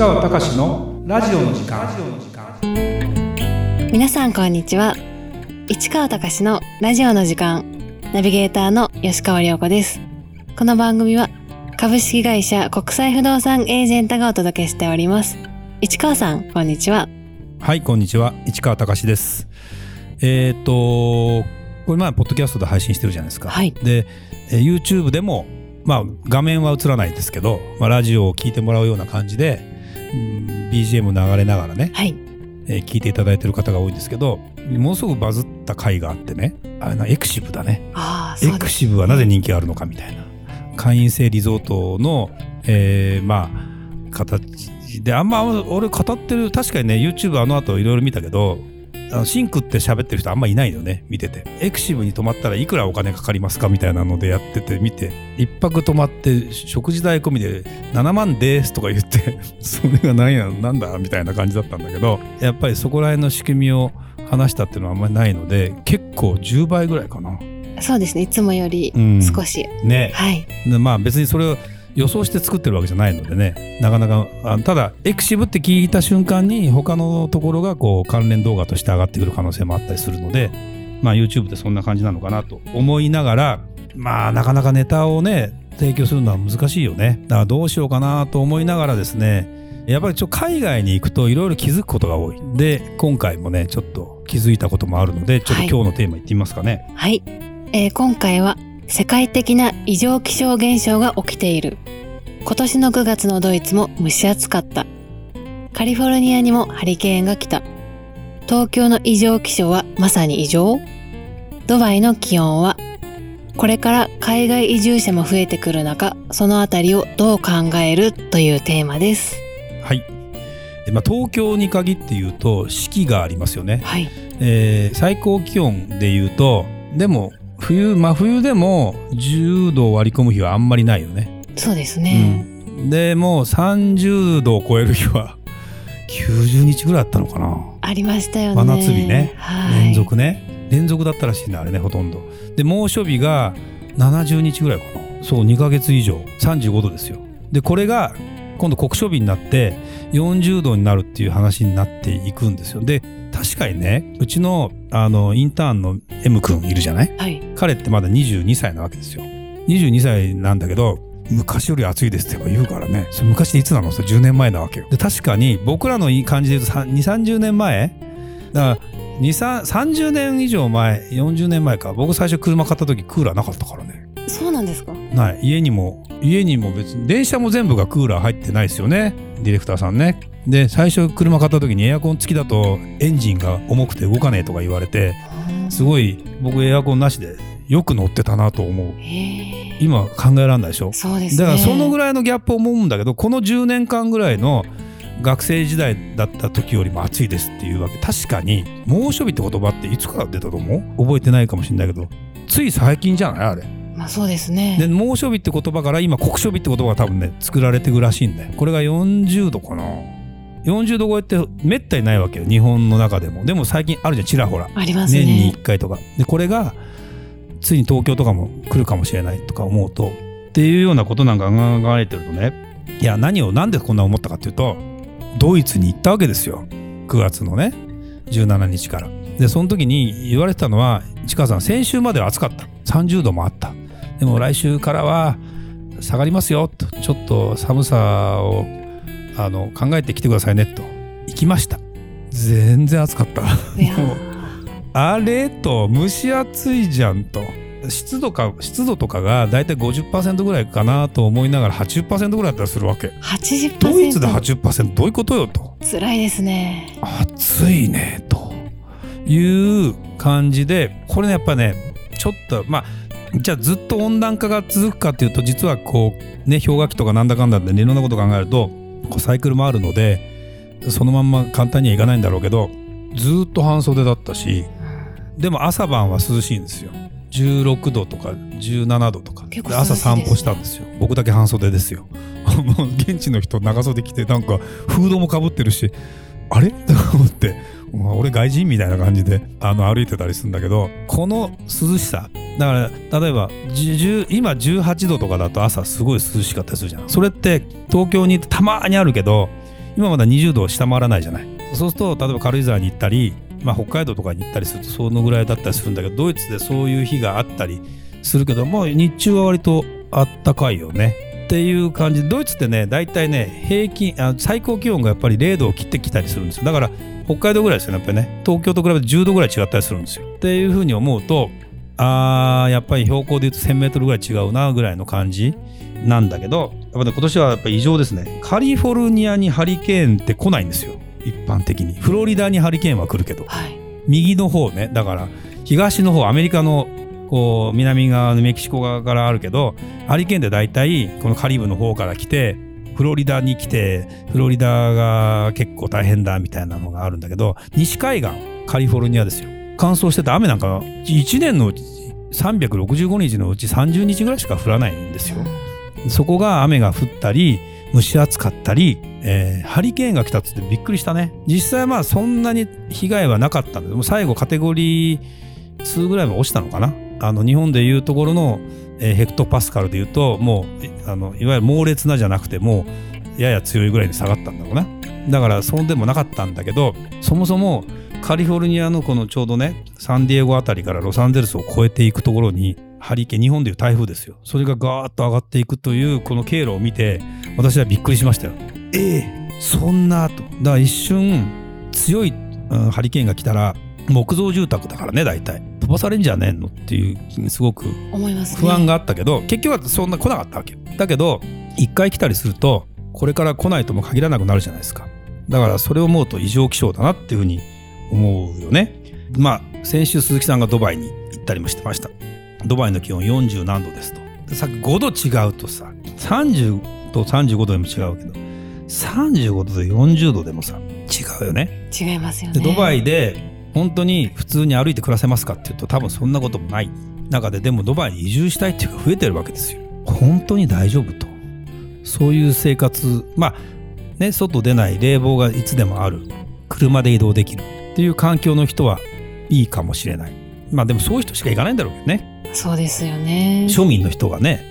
川隆のラジオの時間。皆さんこんにちは。市川隆のラジオの時間。ナビゲーターの吉川良子です。この番組は株式会社国際不動産エージェントがお届けしております。市川さんこんにちは。はい、こんにちは。市川隆です。えっ、と、これ前、ポッドキャストで配信してるじゃないですか。はい。で、えー YouTube でも、まあ、画面は映らないですけど、まあ、ラジオを聞いてもらうような感じで、うん BGM 流れながらね、はい。えー聞いていただいてる方が多いんですけど、ものすごくバズった回があってね、あれな、エクシブだね。エクシブはなぜ人気があるのかみたいな。会員制リゾートの、えーまあ形であんま俺語ってる確かにね YouTube あの後いろいろ見たけどあのシンクって喋ってる人あんまいないよね見てて。エクシブに泊まったらいくらお金かかりますかみたいなのでやってて見て。一泊泊まって食事代込みで7万ですとか言って それが何やなんだみたいな感じだったんだけどやっぱりそこら辺の仕組みを話したっていうのはあんまりないので結構10倍ぐらいかな。そうですねいつもよりうん。少し、ね。はい。でまあ別にそれを予想して作ってるわけじゃないのでね。なかなかあただエクシブって聞いた瞬間に他のところがこう関連動画として上がってくる可能性もあったりするのでまあ YouTube ってそんな感じなのかなと思いながらまあなかなかネタをね提供するのは難しいよね。だからどうしようかなと思いながらですねやっぱりちょっと海外に行くといろいろ気づくことが多い。で今回もねちょっと気づいたこともあるのでちょっと今日のテーマいってみますかね、はい、えー今回は世界的な異常気象現象が起きている。今年の9月のドイツも蒸し暑かった。カリフォルニアにもハリケーンが来た。東京の異常気象はまさに異常？ドバイの気温は？これから海外移住者も増えてくる中そのあたりをどう考えるというテーマです。はい、えまあ、東京に限って言うと四季がありますよね、はい。えー最高気温で言うとでも冬真冬でも10度を割り込む日はあんまりないよね、そうですね、うん、でもう30度を超える日は90日ぐらいあったのかな。ありましたよね。真夏日ね。はい。連続ね。連続だったらしいねあれねほとんど。で猛暑日が70日ぐらいかな。そう2ヶ月以上。35度ですよ。でこれが今度酷暑日になって40度になるっていう話になっていくんですよ。で確かにねうちのあのインターンの M 君いるじゃない？はい。彼ってまだ22歳なわけですよ。22歳なんだけど昔より暑いですって言うからね。それ昔でいつなの？それ10年前なわけよ。で確かに僕らの感じで言うと2 3 0年前？だから2 30年以上前40年前か。僕最初車買った時クーラーなかったからねそうなんですか？ない。家にも家にも別に電車も全部がクーラー入ってないですよね。ディレクターさんね。で最初車買った時にエアコン付きだとエンジンが重くて動かねえとか言われてすごい僕エアコンなしでよく乗ってたなと思う。今考えられないでしょ？そうですね。だからそのぐらいのギャップを思うんだけどこの10年間ぐらいの学生時代だった時よりも暑いですっていうわけ。確かに猛暑日って言葉っていつから出たと思う？覚えてないかもしれないけど。つい最近じゃない？あれまあそうですね。で猛暑日って言葉から今酷暑日って言葉が多分ね作られてくらしいんだよ。これが40度かな。40度超えってめったにないわけよ。日本の中でも。でも最近あるじゃんちらほら。ありますね。年に1回とか。でこれがついに東京とかも来るかもしれないとか思うとっていうようなことなんか考えてるとね。いや何をなんでこんな思ったかっていうとドイツに行ったわけですよ。9月のね。17日から。でその時に言われてたのは市川さん先週までは暑かった。30度もあったでも来週からは下がりますよとちょっと寒さをあの考えてきてくださいねと行きました。全然暑かった。あれと蒸し暑いじゃんと。湿度か湿度とかがだいたい50%ぐらいかなと思いながら80%ぐらいだったりするわけ。80%ドイツで80%どういうことよと。辛いですね。暑いねという感じでこれねやっぱねちょっとまあじゃあずっと温暖化が続くかっていうと実はこうね氷河期とかなんだかんだで、ね、いろんなこと考えるとこうサイクルもあるのでそのまんま簡単にはいかないんだろうけどずっと半袖だったしでも朝晩は涼しいんですよ。16度とか17度とか。結構で朝散歩したんですよ。僕だけ半袖ですよ。現地の人長袖着てなんかフードもかぶってるしあれ？と思ってまあ俺外人みたいな感じであの歩いてたりするんだけどこの涼しさだから例えば今18度とかだと朝すごい涼しかったりするじゃん。それって東京にたまにあるけど今まだ20度を下回らないじゃない。そうすると例えば軽井沢に行ったり、まあ、北海道とかに行ったりするとそのぐらいだったりするんだけどドイツでそういう日があったりするけども日中は割とあったかいよね。っていう感じでドイツってね大体ね平均あ最高気温がやっぱり0度を切ってきたりするんですよ。だから北海道ぐらいですよねやっぱりね。東京と比べて10度ぐらい違ったりするんですよ。っていうふうに思うとあーやっぱり標高で言うと 1000m ぐらい違うなぐらいの感じなんだけどやっぱね今年はやっぱ異常ですね。カリフォルニアにハリケーンって来ないんですよ。一般的に。フロリダにハリケーンは来るけど。はい。右の方ね。だから東の方アメリカのこう南側のメキシコ側からあるけどハリケーンって大体このカリブの方から来てフロリダに来てフロリダが結構大変だみたいなのがあるんだけど西海岸カリフォルニアですよ乾燥してて雨なんか1年のうち365日のうち30日ぐらいしか降らないんですよ。そこが雨が降ったり蒸し暑かったり、えーハリケーンが来たっつってびっくりしたね。実際まあそんなに被害はなかったんだけども最後カテゴリー2ぐらいまで落ちたのかな。あの日本でいうところの、えーヘクトパスカルでいうともうあのいわゆる猛烈なじゃなくてもうやや強いぐらいに下がったんだろうな。だからそうでもなかったんだけどそもそもカリフォルニアのこのちょうどねサンディエゴあたりからロサンゼルスを越えていくところにハリケーン日本でいう台風ですよ。それがガーッと上がっていくというこの経路を見て私はびっくりしましたよ。ええそんなと。だから一瞬強い、うんハリケーンが来たら木造住宅だからね大体。飛ばされんじゃねえのっていうすごく思いますね。不安があったけど、結局はそんな来なかったわけよ。だけど一回来たりするとこれから来ないとも限らなくなるじゃないですか。だからそれを思うと異常気象だなっていうふうに思うよね。まあ先週鈴木さんがドバイに行ったりもしてました。ドバイの気温40何度ですと。でさっき5度違うとさ30と35度でも違うけど35度と40度でもさ違うよね。違いますよね。でドバイで本当に普通に歩いて暮らせますかっていうと多分そんなこともない。中ででもドバイに移住したいっていうか増えてるわけですよ。本当に大丈夫と。そういう生活まあね外出ない冷房がいつでもある。車で移動できるっていう環境の人はいいかもしれないまあでもそういう人しか行かないんだろうけどねそうですよね。庶民の人がね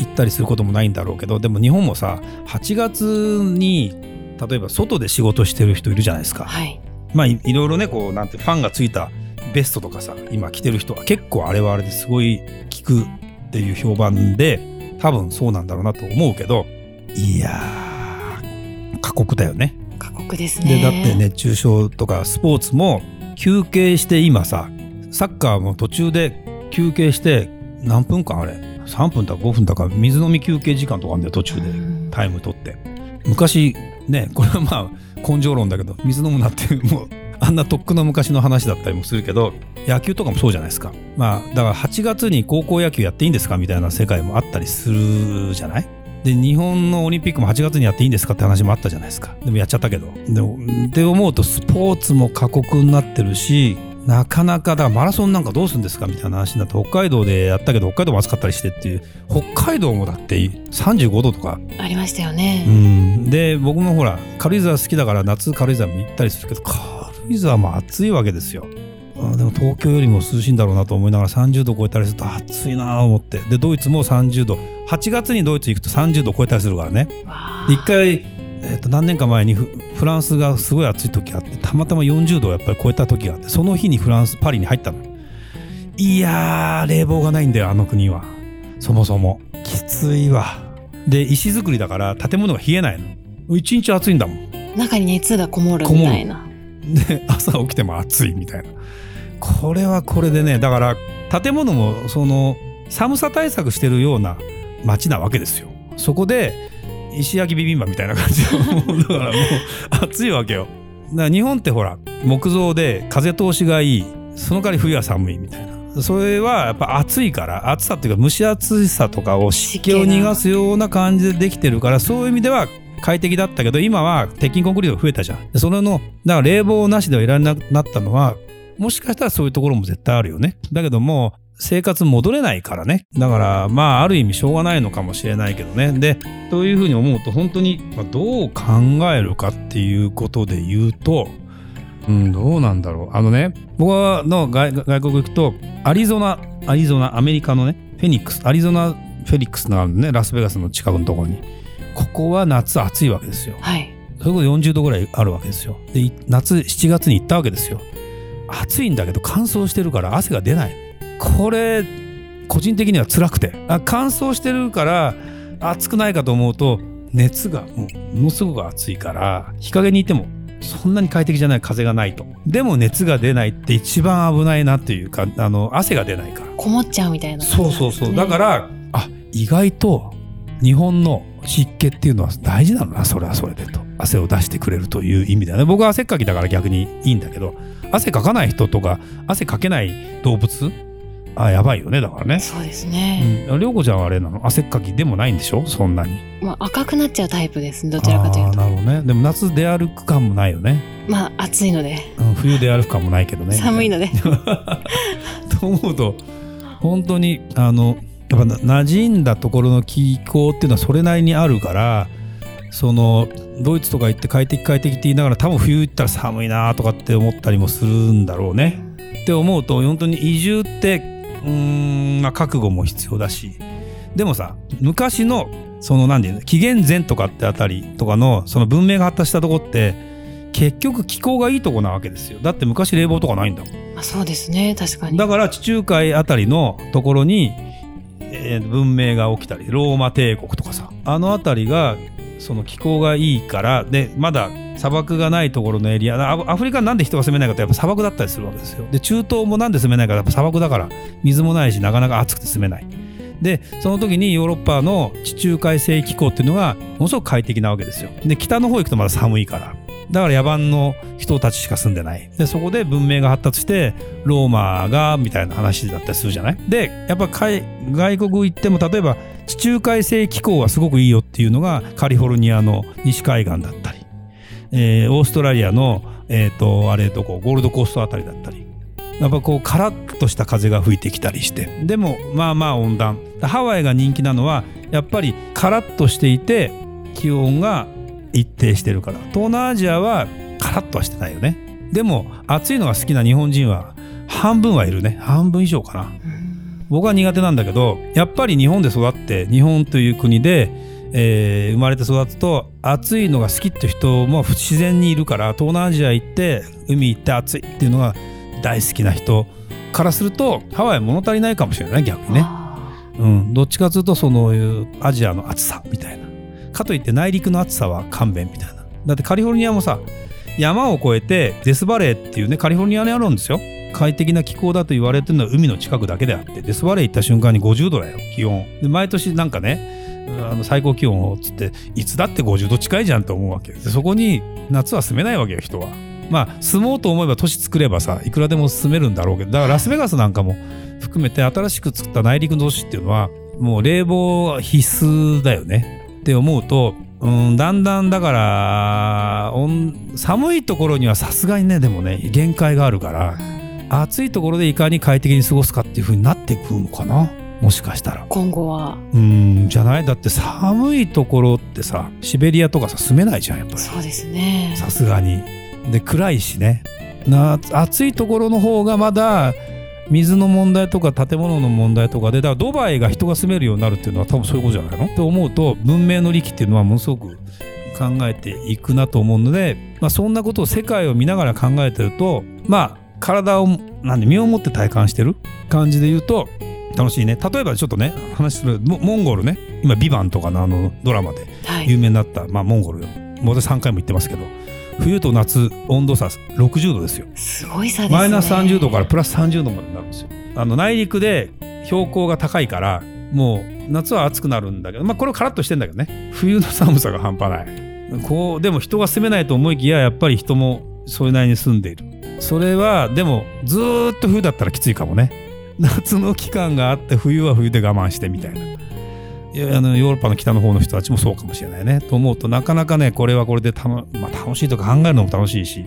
行ったりすることもないんだろうけどでも日本もさ8月に例えば外で仕事してる人いるじゃないですかはい。まあいいろいろねこうなんてファンがついたベストとかさ今着てる人は結構あれはあれですごい効くっていう評判で多分そうなんだろうなと思うけどいやー過酷だよね。過酷ですね。でだって熱中症とかスポーツも休憩して今さサッカーも途中で休憩して何分間あれ？3分だか5分だか水飲み休憩時間とかあるんだよ途中で。うん。タイム取って。昔ねこれはまあ根性論だけど水飲むなっていうもうあんなとっくの昔の話だったりもするけど野球とかもそうじゃないですか。まあだから8月に高校野球やっていいんですか？みたいな世界もあったりするじゃない？で日本のオリンピックも8月にやっていいんですかって話もあったじゃないですか。でもやっちゃったけど。でもって思うとスポーツも過酷になってるしなかなかだからマラソンなんかどうするんですかみたいな話になって北海道でやったけど北海道も暑かったりしてっていう北海道もだって35度とか。ありましたようね。ん。で僕もほら軽井沢好きだから夏軽井沢も行ったりするけど軽井沢も暑いわけですよ。あでも東京よりも涼しいんだろうなと思いながら30度超えたりすると暑いなと思って。でドイツも30度8月にドイツ行くと30度超えたりするからね。一回、えっと何年か前にフフランスがすごい暑い時があってたまたま40度をやっぱり超えた時があってその日にフランスパリに入ったの。いやー冷房がないんだよあの国は。そもそも。きついわ。で石造りだから建物が冷えないの。一日暑いんだもん。中に熱がこもるみたいな。で朝起きても暑いみたいな。これはこれでねだから建物もその寒さ対策してるような街なわけですよ。そこで石焼きビビンバみたいな感じでもうだからもう暑いわけよ。だから日本ってほら木造で風通しがいいその代わり冬は寒いみたいな。それはやっぱ暑いから暑さっていうか蒸し暑さとかを湿気を逃がすような感じでできてるからそういう意味では快適だったけど今は鉄筋コンクリートが増えたじゃん。でそれのだから冷房なしではいられなくなったのはもしかしたらそういうところも絶対あるよね。だけども生活戻れないからね。だからまあある意味しょうがないのかもしれないけどね。でというふうに思うと本当にまあどう考えるかっていうことで言うとうんどうなんだろう。あのね僕の外外国行くとアリゾナアリゾナアメリカのねフェニックスアリゾナフェニックスのあるねラスベガスの近くのところにここは夏暑いわけですよ。はい。それこそ40度ぐらいあるわけですよ。でい夏7月に行ったわけですよ。暑いんだけど乾燥してるから汗が出ないこれ個人的には辛くて。あ乾燥してるから暑くないかと思うと熱がもうものすごく暑いから日陰にいてもそんなに快適じゃない風がないと。でも熱が出ないって一番危ないなっていうかあの汗が出ないから。こもっちゃうみたいな、そうそうそう。だからあ意外と日本の湿気っていうのは大事なのなそれはそれでと。汗を出してくれるという意味ではね。僕は汗っかきだから逆にいいんだけど汗かかない人とか汗かけない動物あやばいよねだからね。そうですね、うん、涼子ちゃんはあれなの？汗っかきでもないんでしょ？そんなに。まあ、赤くなっちゃうタイプですどちらかというと。なるほどね。でも夏出歩く感もないよね、まあ暑いので。うん、冬出歩く感もないけどね。寒いので。と思うと本当にあのやっぱな馴染んだところの気候っていうのはそれなりにあるからそのドイツとか行って快適快適って言いながら多分冬行ったら寒いなとかって思ったりもするんだろうね。って思うと本当に移住ってうーん、まあ、覚悟も必要だし。でもさ昔のその何て言うの紀元前とかってあたりとかのその文明が発達したとこって結局気候がいいとこなわけですよ。だって昔冷房とかないんだもん。まあ、そうですね。確かに。だから地中海あたりのところに、えー文明が起きたりローマ帝国とかさあのあたりがその気候がいいからでまだ砂漠がないところのエリア。アフリカなんで人が住めないかってやっぱ砂漠だったりするわけですよ。で中東もなんで住めないかやっぱ砂漠だから水もないしなかなか暑くて住めない。でその時にヨーロッパの地中海性気候っていうのがものすごく快適なわけですよ。で北の方行くとまだ寒いから。だから野蛮の人たちしか住んでない。でそこで文明が発達してローマがみたいな話だったりするじゃない？でやっぱ外国行っても例えば地中海性気候がすごくいいよっていうのがカリフォルニアの西海岸だった、えーオーストラリアの、えー、とあれどこゴールドコーストあたりだったり。やっぱこうカラッとした風が吹いてきたりして。でもまあまあ温暖。ハワイが人気なのはやっぱりカラッとしていて気温が一定してるから。東南アジアはカラッとはしてないよね。でも暑いのが好きな日本人は半分はいるね。半分以上かな。僕は苦手なんだけどやっぱり日本で育って日本という国で、えー生まれて育つと暑いのが好きって人も自然にいるから東南アジア行って海行って暑いっていうのが大好きな人からするとハワイは物足りないかもしれない逆にね、あうん、どっちかというとそのいうアジアの暑さみたいな。かといって内陸の暑さは勘弁みたいな。だってカリフォルニアもさ山を越えてデスバレーっていうねカリフォルニアにあるんですよ。快適な気候だと言われてるのは海の近くだけであってデスバレー行った瞬間に50度だよ気温。で毎年なんかねあの最高気温をつっていつだって50度近いじゃんと思うわけ。でそこに夏は住めないわけよ人は。まあ住もうと思えば都市作ればさいくらでも住めるんだろうけどだからラスベガスなんかも含めて新しく作った内陸の都市っていうのはもう冷房必須だよね。って思うとうんだんだんだから寒いところにはさすがにねでもね限界があるから暑いところでいかに快適に過ごすかっていう風になっていくのかな。もしかしたら。今後は。うんじゃない？だって寒いところってさシベリアとかさ住めないじゃんやっぱり。そうですね。さすがに。で暗いしね。な暑いところの方がまだ水の問題とか建物の問題とかでだからドバイが人が住めるようになるっていうのは多分そういうことじゃないの？って思うと文明の利器っていうのはものすごく考えていくなと思うので、まあ、そんなことを世界を見ながら考えてるとまあ体をなんで身をもって体感してる感じで言うと楽しいね。例えばちょっとね話するモモンゴルね。今「ビバンとかのあのドラマではい。有名になった、まあ、モンゴルもう私3回も行ってますけど冬と夏温度差60度ですよ。すごい差ですね。マイナス30度からプラス30度までなるんですよ。あの内陸で標高が高いからもう夏は暑くなるんだけどまあこれはカラッとしてんだけどね。冬の寒さが半端ない。こうでも人が住めないと思いきややっぱり人もそれなりに住んでいる。それはでもずーっと冬だったらきついかもね夏の期間があって冬は冬で我慢してみたいな。いやあのヨーロッパの北の方の人たちもそうかもしれないね。と思うとなかなかねこれはこれでたの、まあ、楽しいとか考えるのも楽しいし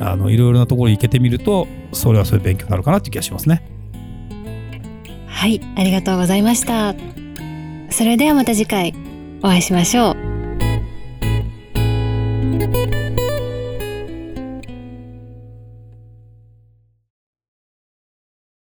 あのいろいろなところに行けてみるとそれはそれで勉強になるかなっていう気がしますね。はいありがとうございました。それではまた次回お会いしましょう。